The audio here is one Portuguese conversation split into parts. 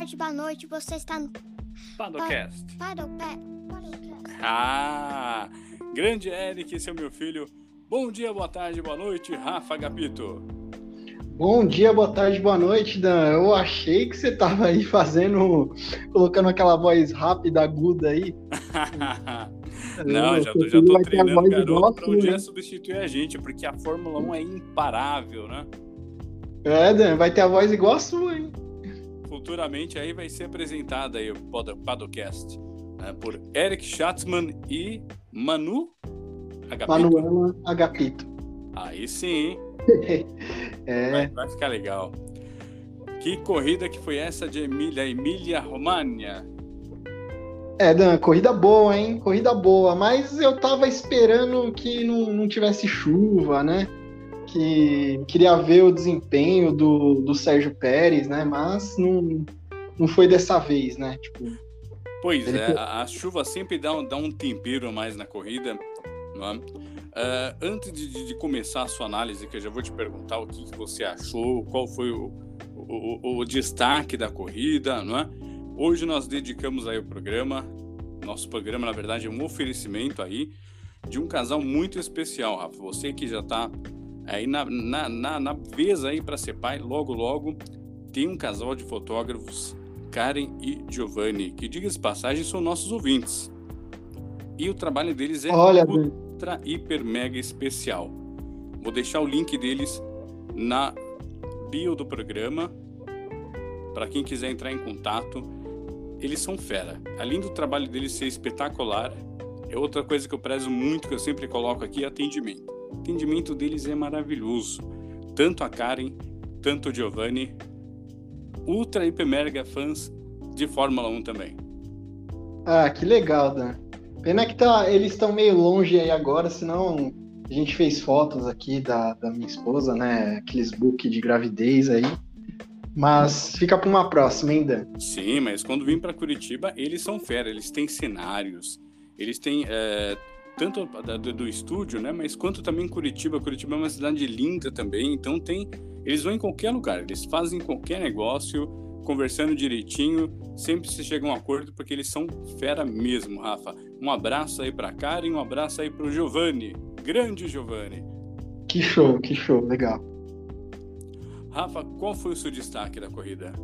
tarde, boa noite. Você está no Padocast. Ah, grande Eric, esse é o meu filho. Bom dia, boa tarde, boa noite, Rafa Gapito. Bom dia, boa tarde, boa noite, Dan. Eu achei que você tava aí fazendo, colocando aquela voz rápida, aguda aí. Não, Eu- já tô, seu já tô vai ter a treinando voz o garoto igual a pra sua, um dia né? substituir a gente, porque a Fórmula 1 é imparável, né? É, Dan, vai ter a voz igual a sua, hein? Futuramente aí vai ser apresentada aí o Pod- Padocast né, por Eric Schatzman e Manu Agapito. Manuela Agapito. Aí sim? É, Vai, vai ficar legal. Que corrida que foi essa de Emília, Emília Romagna? é, Dan, corrida boa, hein? Corrida boa, mas eu tava esperando que não, não tivesse chuva, né? Que queria ver o desempenho do, do Sérgio Pérez, né? Mas não, não foi dessa vez, né? Tipo, Pois Ele é, foi- a, a chuva sempre dá, um- dá um tempero a mais na corrida. Não é? Ah, antes de, de- de começar a sua análise, que eu já vou te perguntar o que, que você achou, qual foi o, o- o- o destaque da corrida, não é? Hoje nós dedicamos aí o programa, nosso programa na verdade é um oferecimento aí de um casal muito especial, Rafa. Você que já está aí na, na, na, na vez aí para ser pai, logo logo tem um casal de fotógrafos Karen e Giovanni, que diga-se passagem são nossos ouvintes. E o trabalho deles é olha, ultra, hiper, mega especial. Vou deixar o link deles na bio do programa para quem quiser entrar em contato. Eles são fera. Além do trabalho deles ser espetacular, é outra coisa que eu prezo muito, que eu sempre coloco aqui, é atendimento. O atendimento deles é maravilhoso. Tanto a Karen, tanto o Giovanni, ultra, hiper, mega fãs de Fórmula 1 também. Ah, que legal, Dan. Pena que tá, eles estão meio longe aí agora, senão a gente fez fotos aqui da, da minha esposa, né? Aqueles book de gravidez aí. Mas fica para uma próxima, hein, Dan? Sim, mas quando vim para Curitiba, eles são fera, eles têm cenários, eles têm é, tanto do, do estúdio, né, mas quanto também Curitiba. Curitiba é uma cidade linda também, então tem, eles vão em qualquer lugar, eles fazem qualquer negócio, conversando direitinho, sempre se chega a um acordo porque eles são fera mesmo, Rafa. Um abraço aí para Karen, um abraço aí para o Giovanni, grande Giovanni. Que show, que show, legal. Rafa, qual foi o seu destaque da corrida?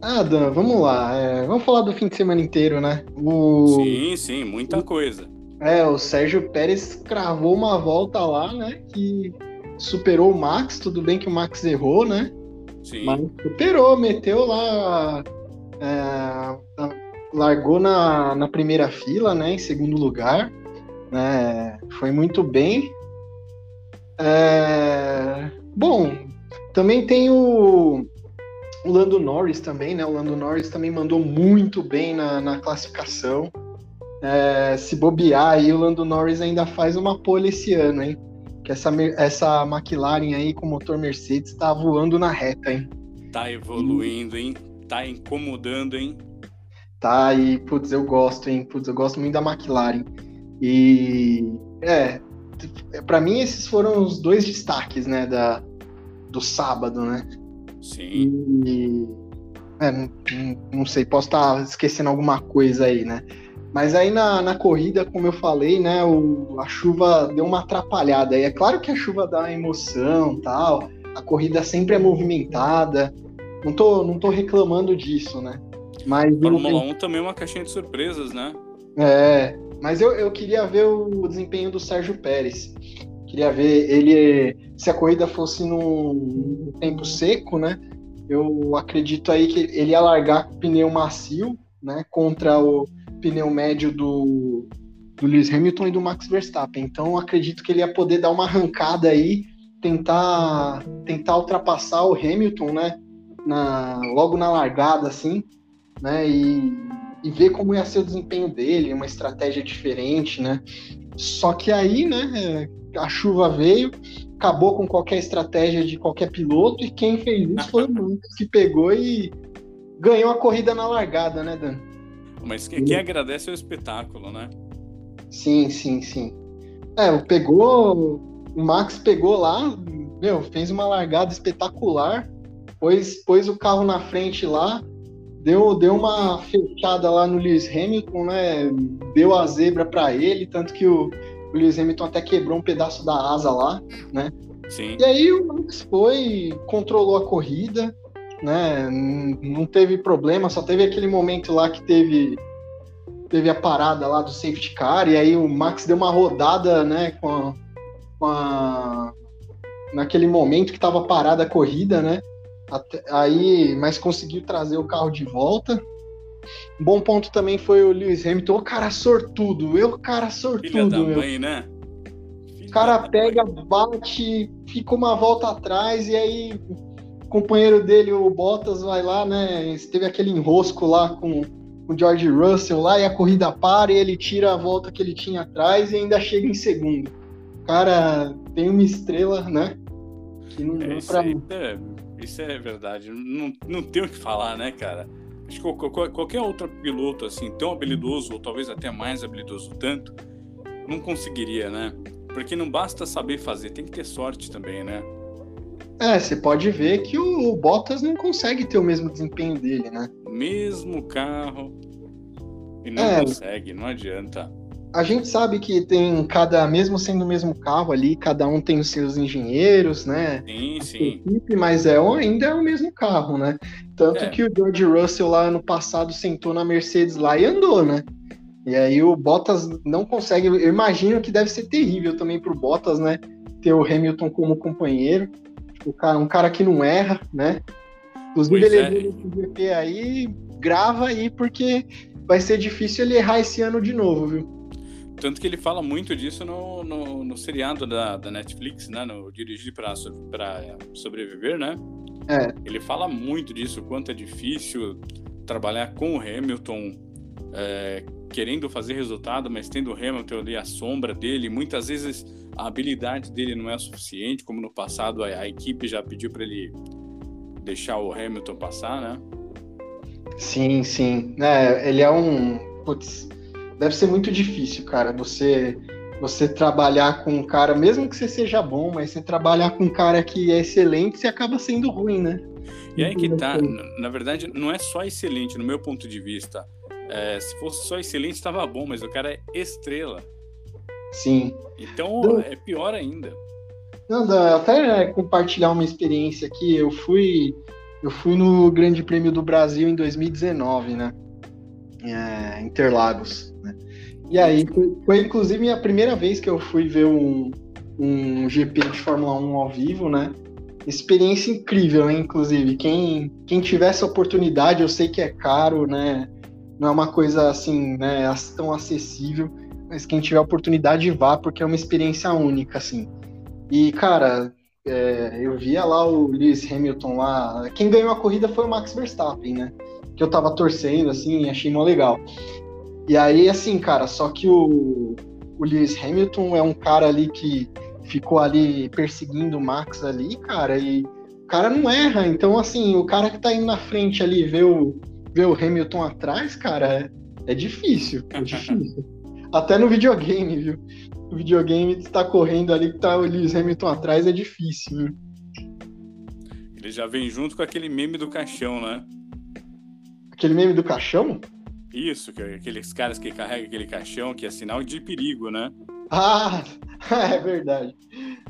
Ah, Dan, vamos lá. é, vamos falar do fim de semana inteiro, né? O, Sim, sim, muita coisa. É, o Sérgio Pérez cravou uma volta lá, né? Que superou o Max. Tudo bem que o Max errou, né? Sim. Mas superou, meteu lá. é, largou na, na primeira fila, né? Em segundo lugar. né, foi muito bem. É, bom, também tem o, o Lando Norris também, né? O Lando Norris também mandou muito bem na, na classificação. É, se bobear aí, o Lando Norris ainda faz uma pole esse ano, hein? Que essa, essa McLaren aí com motor Mercedes tá voando na reta, hein? Tá evoluindo, hein? Tá incomodando, hein? Tá, e putz, eu gosto, hein? Putz, eu gosto muito da McLaren. E é, pra mim esses foram os dois destaques, né, da, do sábado, né? Sim. E é, não, não- não sei, posso estar esquecendo alguma coisa aí, né? Mas aí na, na corrida, como eu falei, né, o, a chuva deu uma atrapalhada. E é claro que a chuva dá emoção, tal. A corrida sempre é movimentada. Não tô, não tô reclamando disso, né? Mas Fórmula 1 também é uma caixinha de surpresas, né? É, mas eu, eu queria ver o desempenho do Sérgio Pérez. Queria ver ele. Se a corrida fosse num, tempo seco, né? Eu acredito aí que ele ia largar com o pneu macio, né? Contra o pneu médio do, do Lewis Hamilton e do Max Verstappen. Então acredito que ele ia poder dar uma arrancada aí, tentar, tentar ultrapassar o Hamilton, né? Na, logo na largada, assim, né? E, e ver como ia ser o desempenho dele, uma estratégia diferente, né? Só que aí, né, a chuva veio, acabou com qualquer estratégia de qualquer piloto, e quem fez isso foi o Max, que pegou e ganhou a corrida na largada, né, Dan? Mas quem, quem agradece é o espetáculo, né? Sim, sim, sim. É, pegou. O Max pegou lá, meu, fez uma largada espetacular, pôs, pôs o carro na frente lá, deu, deu uma fechada lá no Lewis Hamilton, né? Deu a zebra para ele, tanto que o, o Lewis Hamilton até quebrou um pedaço da asa lá, né? Sim. E aí o Max foi, controlou a corrida, né? Não teve problema, só teve aquele momento lá que teve teve a parada lá do safety car e aí o Max deu uma rodada, né, com a, com a naquele momento que estava parada a corrida, né? Até, aí, mas conseguiu trazer o carro de volta. Um bom ponto também foi o Lewis Hamilton, o cara sortudo, eu cara sortudo, Filha da meu. mãe, né? O cara pega, bate, fica uma volta atrás e aí companheiro dele, o Bottas, vai lá, né? Teve aquele enrosco lá com o George Russell lá e a corrida para e ele tira a volta que ele tinha atrás e ainda chega em segundo. Cara tem uma estrela, né? Que não É, deu pra. é, isso é verdade. Não, não tem o que falar, né, cara? Acho que qual- qual- qualquer outro piloto, assim, tão habilidoso, ou talvez até mais habilidoso tanto, não conseguiria, né? Porque não basta saber fazer, tem que ter sorte também, né? É, você pode ver que o Bottas não consegue ter o mesmo desempenho dele, né? Mesmo carro. E não É. consegue, não adianta. A gente sabe que tem cada, mesmo sendo o mesmo carro ali, cada um tem os seus engenheiros, né? Sim, sim. equipe, mas é o- ainda é o mesmo carro, né? Tanto É. que o George Russell lá ano passado sentou na Mercedes lá e andou, né? E aí o Bottas não consegue. Eu imagino que deve ser terrível também pro Bottas, né? Ter o Hamilton como companheiro. O cara, um cara que não erra, né? Inclusive, Pois ele é. GP aí, grava aí, porque vai ser difícil ele errar esse ano de novo, viu? Tanto que ele fala muito disso no, no, no seriado da, da Netflix, né? No Dirigir para Sobreviver, né? É. Ele fala muito disso, o quanto é difícil trabalhar com o Hamilton, é, querendo fazer resultado, mas tendo o Hamilton ali a sombra dele. Muitas vezes a habilidade dele não é suficiente, como no passado a, a equipe já pediu para ele deixar o Hamilton passar, né? Sim, sim. É, ele é um. Putz, deve ser muito difícil, cara. Você você trabalhar com um cara, mesmo que você seja bom, mas você trabalhar com um cara que é excelente, você acaba sendo ruim, né? E aí que tá, na verdade, não é só excelente, no meu ponto de vista. É, se fosse só excelente, estava bom, mas o cara é estrela. Sim. Então Do- é pior ainda. Não, dá- até compartilhar uma experiência aqui. Eu fui, eu fui no Grande Prêmio do Brasil em 2019, né? É, Interlagos. Né? E aí foi, foi, inclusive a primeira vez que eu fui ver um, um GP de Fórmula 1 ao vivo, né? Experiência incrível, né? Inclusive, quem, quem tiver essa oportunidade, eu sei que é caro, né? Não é uma coisa assim, né? Tão acessível, mas quem tiver oportunidade vá, porque é uma experiência única, assim. E, cara, é, eu via lá o Lewis Hamilton lá. Quem ganhou a corrida foi o Max Verstappen, né? Que eu tava torcendo, assim, achei mó legal. E aí, assim, cara, só que o, o Lewis Hamilton é um cara ali que ficou ali perseguindo o Max ali, cara, e o cara não erra. Então, assim, o cara que tá indo na frente ali vê o, vê o Hamilton atrás, cara, é, é difícil. É difícil. Até no videogame, viu? No videogame tá correndo ali que tá o Lewis Hamilton atrás, é difícil, viu? Ele já vem junto com aquele meme do caixão, né? Aquele meme do caixão? Isso, que aqueles caras que carregam aquele caixão, que é sinal de perigo, né? Ah, é verdade.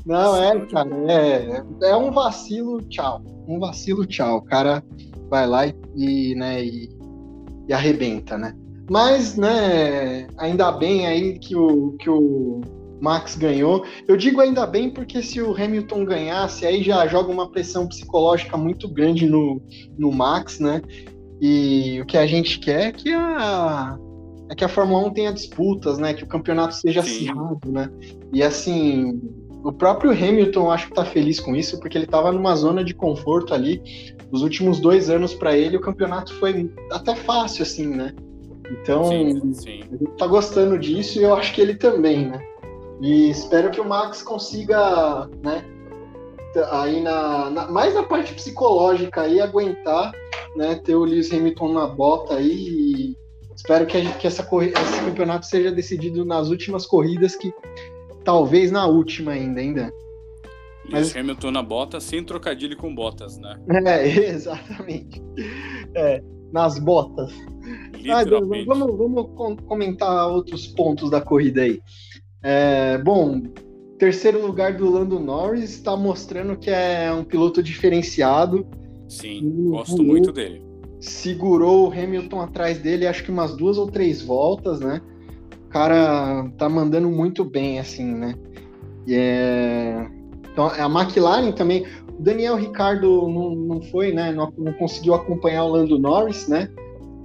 Não, é, cara, é, é um vacilo, tchau. Um vacilo, tchau. O cara vai lá e, e, né, e, e arrebenta, né? Mas, né, ainda bem aí que o, que o Max ganhou. Eu digo ainda bem porque se o Hamilton ganhasse, aí já joga uma pressão psicológica muito grande no, no Max, né? E o que a gente quer é que a, é que a Fórmula 1 tenha disputas, né? Que o campeonato seja Sim. acirrado, né? E assim, o próprio Hamilton acho que tá feliz com isso, porque ele tava numa zona de conforto ali. Os últimos dois anos para ele, o campeonato foi até fácil, assim, né? Então, Sim, sim. a gente tá gostando disso e eu acho que ele também, né? E espero que o Max consiga, né? Aí na, na- mais na parte psicológica aí aguentar, né? Ter o Lewis Hamilton na bota aí. E espero que, gente- que essa esse campeonato seja decidido nas últimas corridas, que talvez na última ainda, ainda. Lewis Hamilton na bota sem trocadilho com botas, né? É, exatamente. É. nas botas. Ah, vamos, vamos comentar outros pontos da corrida aí. É, bom, terceiro lugar do Lando Norris está mostrando que é um piloto diferenciado. Sim, gosto muito dele. Segurou o Hamilton atrás dele, acho que umas duas ou três voltas, né? O cara tá mandando muito bem, assim, né? E é... Então, a McLaren também. O Daniel Ricardo não, não foi, né? Não, não conseguiu acompanhar o Lando Norris, né?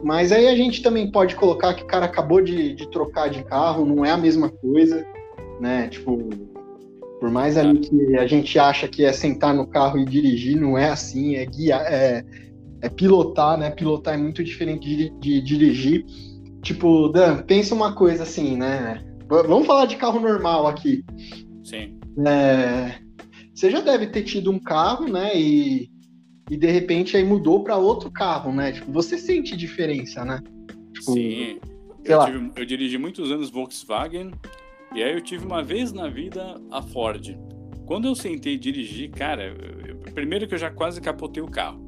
Mas aí a gente também pode colocar que o cara acabou de, de trocar de carro, não é a mesma coisa, né? Tipo, por mais ali que a gente acha que é sentar no carro e dirigir, não é assim, é guiar, é, é pilotar, né? Pilotar é muito diferente de, de, dirigir. Tipo, Dan, pensa uma coisa assim, né? Vamos falar de carro normal aqui. Sim. É, você já deve ter tido um carro, né? E e de repente aí mudou para outro carro, né? Tipo, você sente diferença, né? Tipo, Sim. Eu, tive, eu, dirigi muitos anos Volkswagen e aí eu tive uma vez na vida a Ford. Quando eu sentei dirigir, cara, eu, primeiro que eu já quase capotei o carro.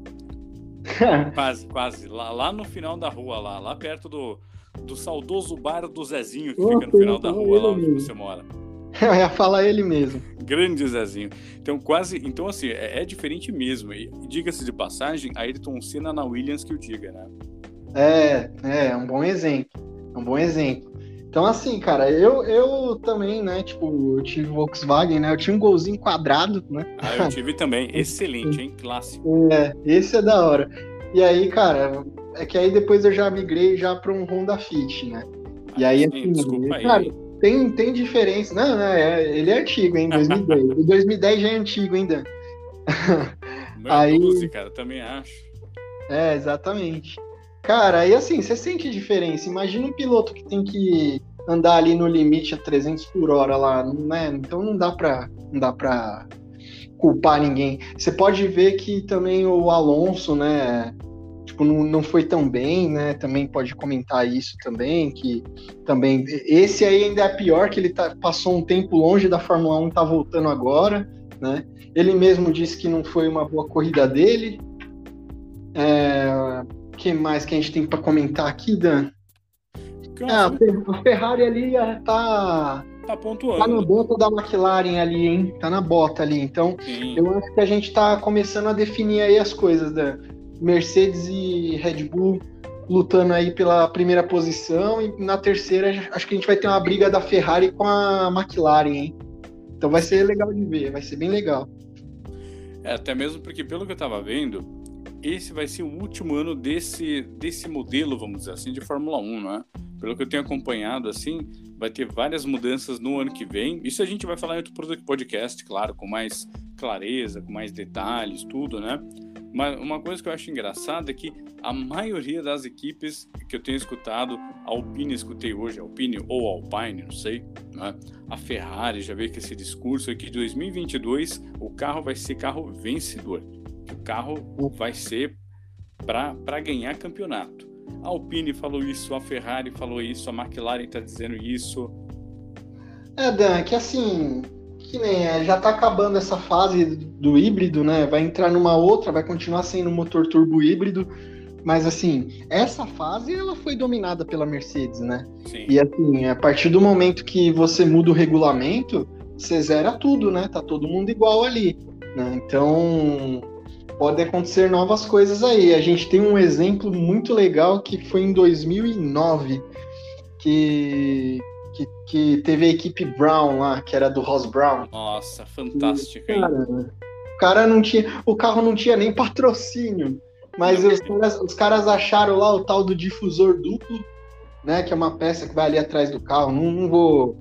quase, quase. Lá, lá no final da rua, lá, lá perto do, do saudoso bar do Zezinho que fica no final da rua, lá onde você mora. Eu ia falar ele mesmo. Grande Zezinho. Então, quase. Então, assim, é, é diferente mesmo. E diga-se de passagem, Ayrton Senna na Williams que o diga, né? É, é, é um bom exemplo. É um bom exemplo. Então, assim, cara, eu, eu também, né? Tipo, eu tive Volkswagen, né? Eu tinha um golzinho quadrado, né? Ah, eu tive também. Excelente, hein? Clássico. É, esse é da hora. E aí, cara, é que aí depois eu já migrei já para um Honda Fit, né? E aí, ah, assim, desculpa cara, aí tem, tem diferença. Não, não, é, ele é antigo, hein? 2010. o 2010 já é antigo ainda. Meu aí, 12, cara, também acho. É, exatamente. Cara, aí assim, você sente diferença. Imagina um piloto que tem que andar ali no limite a 300 por hora lá, né? Então não dá pra, não dá pra culpar ninguém. Você pode ver que também o Alonso, né? Tipo, não, não foi tão bem, né? Também pode comentar isso também, que também esse aí ainda é pior, que ele tá, passou um tempo longe da Fórmula 1, tá voltando agora, né? Ele mesmo disse que não foi uma boa corrida dele. É, que mais que a gente tem para comentar aqui, Dan? Ah, a Ferrari ali tá tá pontuando. Tá na bota da McLaren ali, hein? Tá na bota ali. Então, Sim. eu acho que a gente tá começando a definir aí as coisas, Dan. Mercedes e Red Bull lutando aí pela primeira posição e na terceira acho que a gente vai ter uma briga da Ferrari com a McLaren, hein? Então vai ser legal de ver, vai ser bem legal. É, até mesmo porque pelo que eu tava vendo, esse vai ser o último ano desse, desse modelo, vamos dizer assim, de Fórmula 1, né? Pelo que eu tenho acompanhado, assim, vai ter várias mudanças no ano que vem. Isso a gente vai falar em outro podcast, claro, com mais clareza, com mais detalhes, tudo, né? Mas uma coisa que eu acho engraçada é que a maioria das equipes que eu tenho escutado, a Alpine escutei hoje, Alpine ou Alpine, não sei, né? a Ferrari já veio com esse discurso aqui de 2022 o carro vai ser carro vencedor, o carro vai ser para ganhar campeonato. A Alpine falou isso, a Ferrari falou isso, a McLaren está dizendo isso. É, Dan, que assim, que nem é, já está acabando essa fase do híbrido, né? Vai entrar numa outra, vai continuar sendo motor turbo híbrido, mas assim, essa fase ela foi dominada pela Mercedes, né? Sim. E assim, a partir do momento que você muda o regulamento, você zera tudo, né? Tá todo mundo igual ali, né? Então, pode acontecer novas coisas aí. A gente tem um exemplo muito legal que foi em 2009, que que, que teve a equipe Brown lá, que era do Ross Brown. Nossa, fantástico. Cara, o cara não tinha, o carro não tinha nem patrocínio, mas os caras, os caras acharam lá o tal do difusor duplo, né, que é uma peça que vai ali atrás do carro. Não, não vou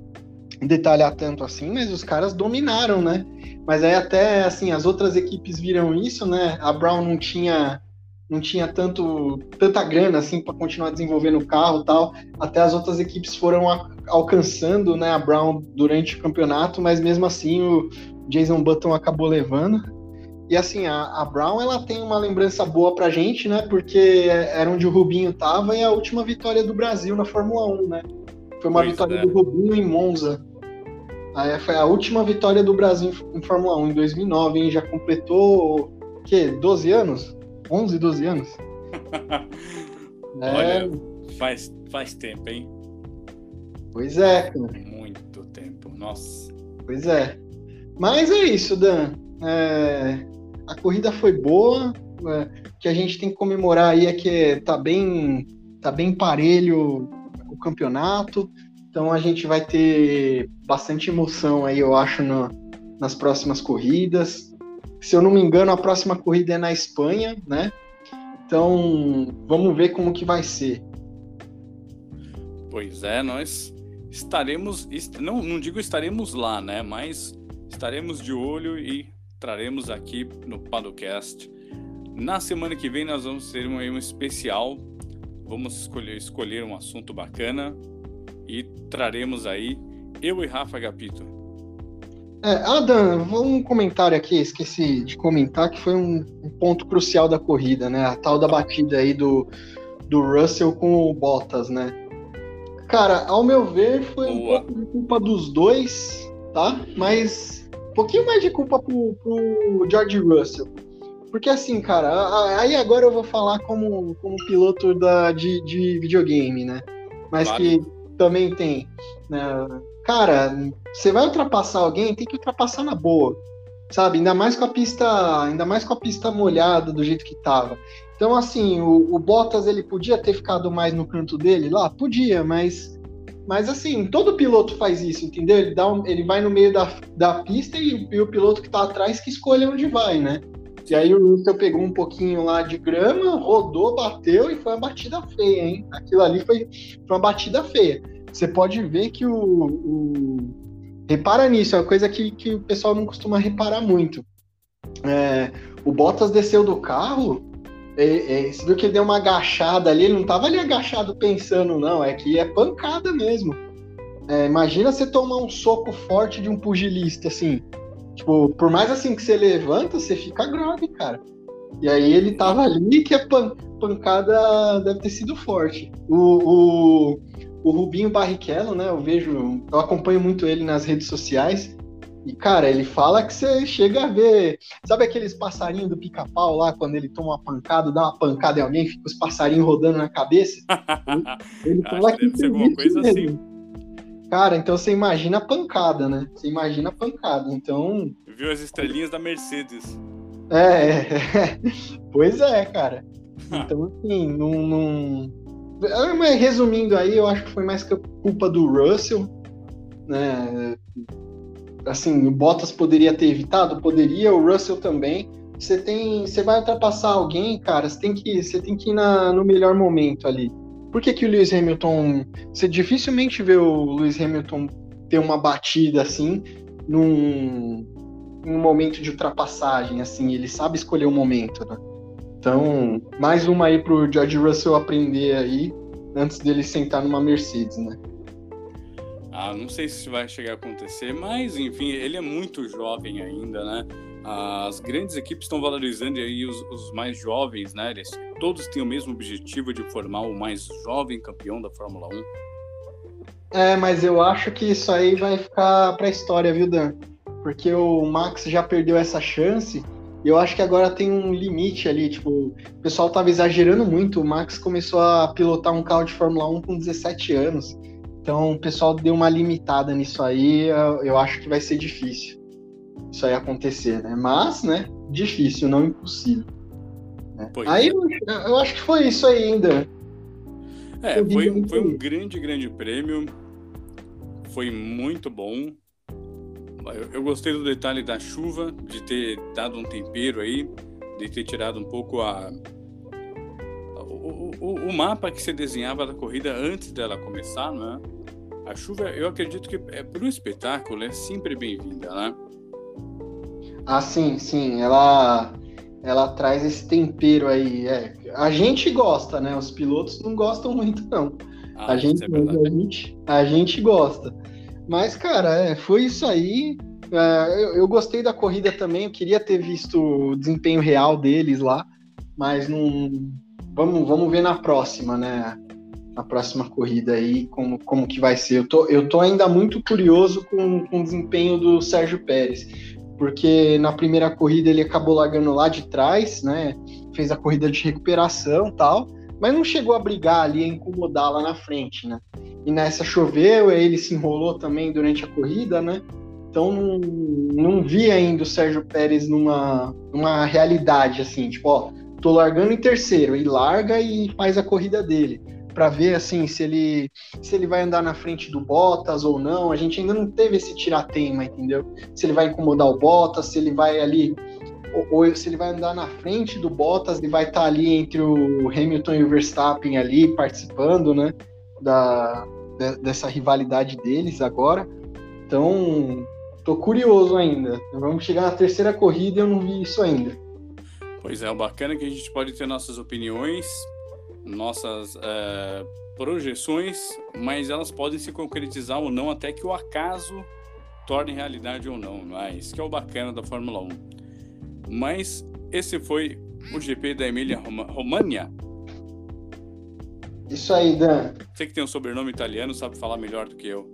detalhar tanto assim, mas os caras dominaram, né? Mas aí até assim as outras equipes viram isso, né? A Brown não tinha não tinha tanto tanta grana assim para continuar desenvolvendo o carro tal. Até as outras equipes foram a, alcançando né, a Brown durante o campeonato, mas mesmo assim o Jason Button acabou levando. E assim, a, a Brown ela tem uma lembrança boa pra gente, né? Porque era onde o Rubinho tava e a última vitória do Brasil na Fórmula 1, né? Foi uma pois vitória é. do Rubinho em Monza. Aí foi a última vitória do Brasil em Fórmula 1 em 2009, hein? Já completou, o quê? 12 anos? 11, 12 anos? É, Olha, faz, faz tempo, hein? pois é, cara. Muito tempo. Nossa. Pois é. Mas é isso, Dan. É, a corrida foi boa. é, o que a gente tem que comemorar aí é que tá bem, tá bem parelho o campeonato. Então a gente vai ter bastante emoção aí, eu acho, no- nas próximas corridas. Se eu não me engano, a próxima corrida é na Espanha, né? Então vamos ver como que vai ser. Pois é, nós estaremos, est- não, não digo estaremos lá, né? Mas estaremos de olho e traremos aqui no Padocast. Na semana que vem nós vamos ter um, um especial. Vamos escolher, escolher um assunto bacana e traremos aí eu e Rafa Gapito. É, Adam, um comentário aqui, esqueci de comentar, que foi um, um ponto crucial da corrida, né? A tal da batida aí do, do Russell com o Bottas, né? Cara, ao meu ver, foi um Boa. pouco de culpa dos dois, tá? Mas um pouquinho mais de culpa pro, pro George Russell. Porque assim, cara, aí agora eu vou falar como, como piloto da, de, de videogame, né? Mas Claro. que também tem. Né? Cara, você vai ultrapassar alguém, tem que ultrapassar na boa. Sabe? Ainda mais com a pista, ainda mais com a pista molhada do jeito que tava. Então, assim, o, o Bottas ele podia ter ficado mais no canto dele lá? Podia, mas. Mas assim, todo piloto faz isso, entendeu? Ele, dá um- ele vai no meio da, da pista e, e o piloto que tá atrás que escolhe onde vai, né? E aí o Russell pegou um pouquinho lá de grama, rodou, bateu e foi uma batida feia, hein? Aquilo ali foi, foi uma batida feia. Você pode ver que o. o- Repara nisso, é uma coisa que, que o pessoal não costuma reparar muito. É, o Bottas desceu do carro, é, é, você viu que ele deu uma agachada ali, ele não tava ali agachado pensando, não, é que é pancada mesmo. É, imagina você tomar um soco forte de um pugilista, assim. Tipo, por mais assim que você levanta, você fica grave, cara. E aí ele tava ali que a pan- pancada deve ter sido forte. O, o, o Rubinho Barrichello, né? Eu vejo, eu acompanho muito ele nas redes sociais. E, cara, ele fala que você chega a ver. Sabe aqueles passarinhos do pica-pau lá, quando ele toma uma pancada, dá uma pancada em alguém, fica os passarinhos rodando na cabeça? Ele fala que que deve ser coisa mesmo. Cara, então você imagina a pancada, né? Você imagina a pancada. Então, Viu as estrelinhas da Mercedes. é, é. pois é, cara. Então, assim, não, não... Mas Resumindo aí, eu acho que foi mais que culpa do Russell, né? Assim, o Bottas poderia ter evitado, poderia, o Russell também. Você tem, você vai ultrapassar alguém, cara, você tem que, você tem que ir na, no melhor momento ali. Por que, que o Lewis Hamilton, você dificilmente vê o Lewis Hamilton ter uma batida assim num, num momento de ultrapassagem, assim, ele sabe escolher o momento, né? Então, mais uma aí pro George Russell aprender aí antes dele sentar numa Mercedes, né? Ah, não sei se vai chegar a acontecer, mas enfim, ele é muito jovem ainda, né? As grandes equipes estão valorizando aí os, os mais jovens, né? Eles todos têm o mesmo objetivo de formar o mais jovem campeão da Fórmula 1. É, mas eu acho que isso aí vai ficar pra história, viu, Dan? Porque o Max já perdeu essa chance e eu acho que agora tem um limite ali, tipo, o pessoal tava exagerando muito, o Max começou a pilotar um carro de Fórmula 1 com 17 anos. Então o pessoal deu uma limitada nisso aí, eu, acho que vai ser difícil isso aí acontecer, né? Mas, né, difícil, não impossível. né? Aí é. eu, eu acho que foi isso aí ainda. É, foi, foi um grande, grande prêmio. Foi muito bom. Eu, eu gostei do detalhe da chuva, de ter dado um tempero aí, de ter tirado um pouco a. O, o, o mapa que você desenhava da corrida antes dela começar, né? A chuva, eu acredito que é para o espetáculo é sempre bem-vinda, né? Ah, sim, sim, ela ela traz esse tempero aí. É. A gente gosta, né? Os pilotos não gostam muito, não. Ah, a, gente, é a, gente, a gente gosta. Mas, cara, é, foi isso aí. É, eu, eu gostei da corrida também. Eu queria ter visto o desempenho real deles lá, mas não. Vamos, vamos ver na próxima, né? Na próxima corrida aí, como, como que vai ser. Eu tô, eu tô ainda muito curioso com, com o desempenho do Sérgio Pérez. porque na primeira corrida ele acabou largando lá de trás, né? Fez a corrida de recuperação tal, mas não chegou a brigar ali, a incomodar lá na frente, né? E nessa choveu, ele se enrolou também durante a corrida, né? Então não, não vi ainda o Sérgio Pérez numa, numa realidade assim, tipo, ó, tô largando em terceiro, e larga e faz a corrida dele para ver assim se ele se ele vai andar na frente do Bottas ou não. A gente ainda não teve esse tiratema, entendeu? Se ele vai incomodar o Bottas, se ele vai ali ou, ou se ele vai andar na frente do Bottas e vai estar tá ali entre o Hamilton e o Verstappen ali participando, né, da de, dessa rivalidade deles agora. Então, tô curioso ainda. Vamos chegar na terceira corrida e eu não vi isso ainda. Pois é, o bacana é que a gente pode ter nossas opiniões, nossas é, projeções, mas elas podem se concretizar ou não até que o acaso torne realidade ou não. É? Isso que é o bacana da Fórmula 1. Mas esse foi o GP da Emília Romagna. Isso aí, Dan. Você que tem um sobrenome italiano sabe falar melhor do que eu.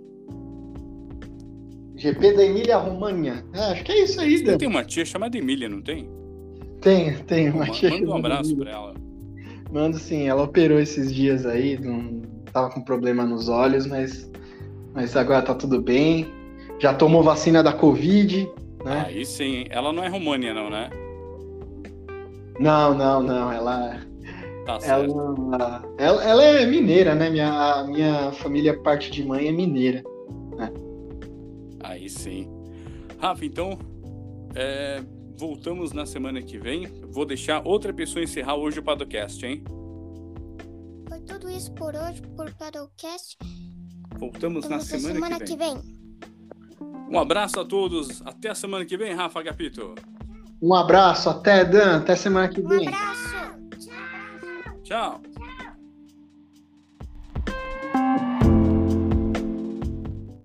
GP da Emília Romagna. É, acho que é isso aí, Dan. Tem uma tia chamada Emília, não tem? Tem, tem uma Manda tia. Manda um abraço para ela. Mando sim, ela operou esses dias aí, não tava com problema nos olhos, mas, mas agora tá tudo bem. Já tomou vacina da Covid, né? Aí sim, ela não é România, não, né? Não, não, não, ela. Tá certo. Ela, ela, ela é mineira, né? Minha, a minha família, parte de mãe, é mineira. Né? Aí sim. Rafa, então, é, voltamos na semana que vem. Vou deixar outra pessoa encerrar hoje o podcast, hein? Foi tudo isso por hoje, por podcast. Voltamos na semana, semana que, que vem. vem. Um abraço a todos. Até a semana que vem, Rafa Agapito. Um abraço, até Dan, até semana que Um vem. abraço. Tchau.